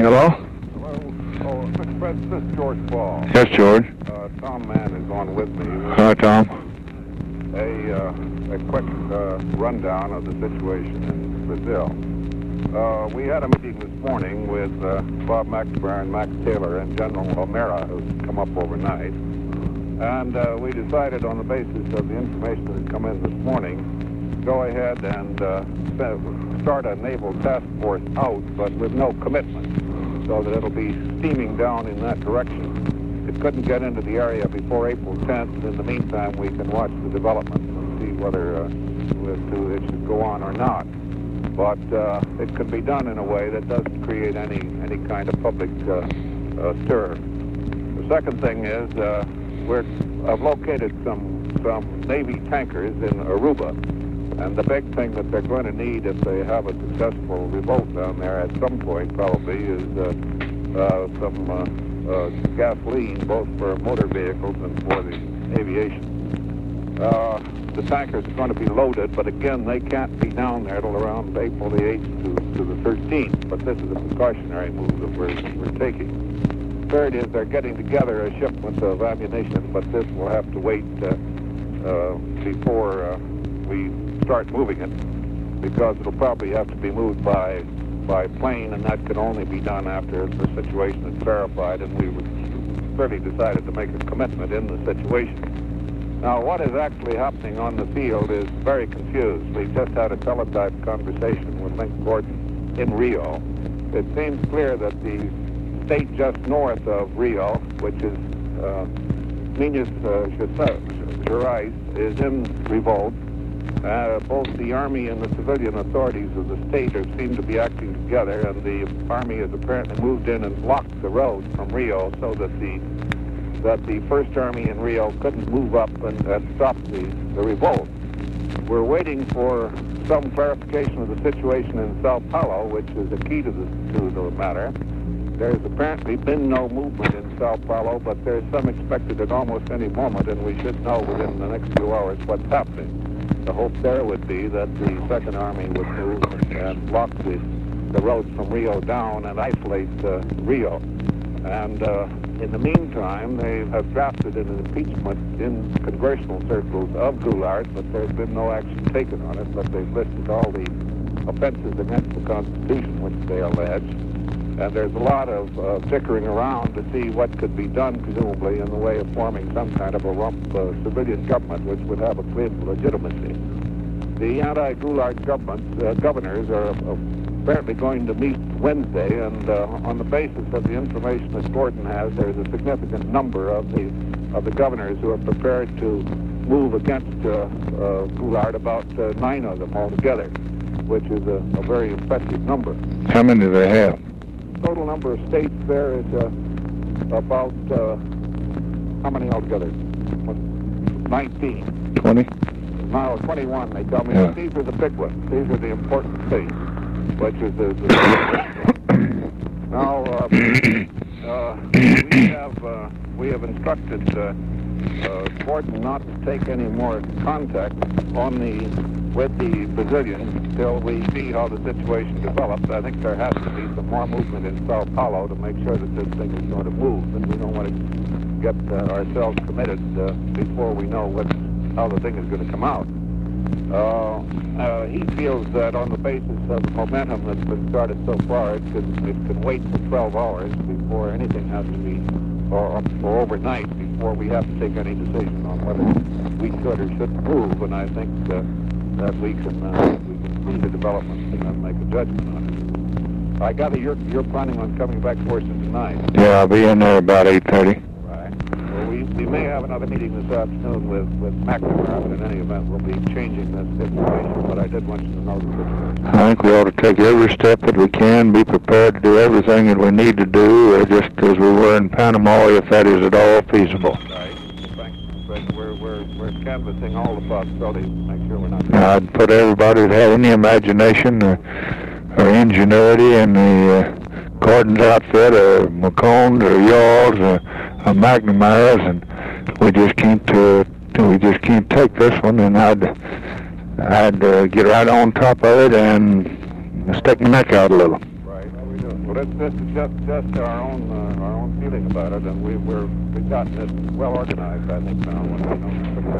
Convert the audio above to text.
Hello? Hello. Oh. Fred, this is George Ball. Yes, George. Uh, Tom Mann is on with me. Hi, Tom. A, uh, a quick uh, rundown of the situation in Brazil. Uh, we had a meeting this morning with uh, Bob and Max Taylor and General O'Meara, who's come up overnight. And uh, we decided on the basis of the information that had come in this morning, go ahead and uh, start a naval task force out, but with no commitment, so that it'll be steaming down in that direction. It couldn't get into the area before April 10th. In the meantime, we can watch the developments and see whether uh, it should go on or not. But uh, it can be done in a way that doesn't create any any kind of public uh, uh, stir. The second thing is uh, we're I've located some some Navy tankers in Aruba, and the big thing that they're going to need if they have a successful revolt down there at some point probably is uh, uh, some uh, uh, gasoline, both for motor vehicles and for the aviation. Uh, the tankers are going to be loaded, but again, they can't be down there till around April the 8th to, to the 13th. But this is a precautionary move that we're, we're taking. Third is they're getting together a shipment of ammunition, but this will have to wait uh, uh, before uh, we start moving it, because it'll probably have to be moved by by plane, and that can only be done after the situation is clarified and we've clearly decided to make a commitment in the situation. Now, what is actually happening on the field is very confused. We just had a teletype conversation with Linc Gordon in Rio. It seems clear that the state just north of Rio, which is uh, Minas uh, Gerais, is in revolt. Uh, both the Army and the civilian authorities of the state seem to be acting together, and the Army has apparently moved in and blocked the road from Rio so that the that the First Army in Rio couldn't move up and, and stop the, the revolt. We're waiting for some clarification of the situation in Sao Paulo, which is the key to the, to the matter. There's apparently been no movement in Sao Paulo, but there's some expected at almost any moment, and we should know within the next few hours what's happening. The hope there would be that the Second Army would move and block the, the roads from Rio down and isolate uh, Rio. And uh, in the meantime, they have drafted an impeachment in congressional circles of Goulart, but there's been no action taken on it. But they've listed all the offenses against the Constitution, which they allege. And there's a lot of uh, bickering around to see what could be done, presumably, in the way of forming some kind of a rump uh, civilian government, which would have a claim to legitimacy. The government uh, governors are apparently going to meet Wednesday, and uh, on the basis of the information that Gordon has, there's a significant number of the of the governors who are prepared to move against uh, uh, Goulart, about uh, nine of them altogether, which is a, a, very impressive number. How many do they have? Total number of states there is uh, about, uh, how many altogether? 19. 20? No, 21, they tell me. Yeah. These are the big ones. These are the important states which is the, the now uh, uh, we have uh, we have instructed uh, uh, Gordon not to take any more contact on the with the Brazilians till we see how the situation develops. I think there has to be some more movement in Sao Paulo to make sure that this thing is going to move, and we don't want to get uh, ourselves committed before we know what how the thing is going to come out. Uh, uh, he feels that on the basis of the momentum that's been started so far, it can, it can wait for 12 hours before anything has to be, or, or overnight before we have to take any decision on whether we should or shouldn't move. And I think uh, that we can uh, we can see the developments and then make a judgment on it. I gather you're you're planning on coming back for us tonight. Yeah, I'll be in there about 8:30. Right. Well, we, we may have another meeting this afternoon with, with McNamara, but in any event, we'll be changing this information, but I did want you to know situation. I think we ought to take every step that we can, be prepared to do everything that we need to do, uh, just as we were in Panama, if that is at all feasible. Right. But we're, we're, we're canvassing all the possibilities to make sure we're not... I'd put everybody that had any imagination or, or ingenuity in the uh, Gordon's outfit or McCone's or Yawl's or, or McNamara's, and we just can't uh, we just can't take this one, and I'd I'd uh, get right on top of it and stick my neck out a little. Well, we do. It's, just just our own uh, our own feeling about it, and we we're we've gotten it well organized, I think now.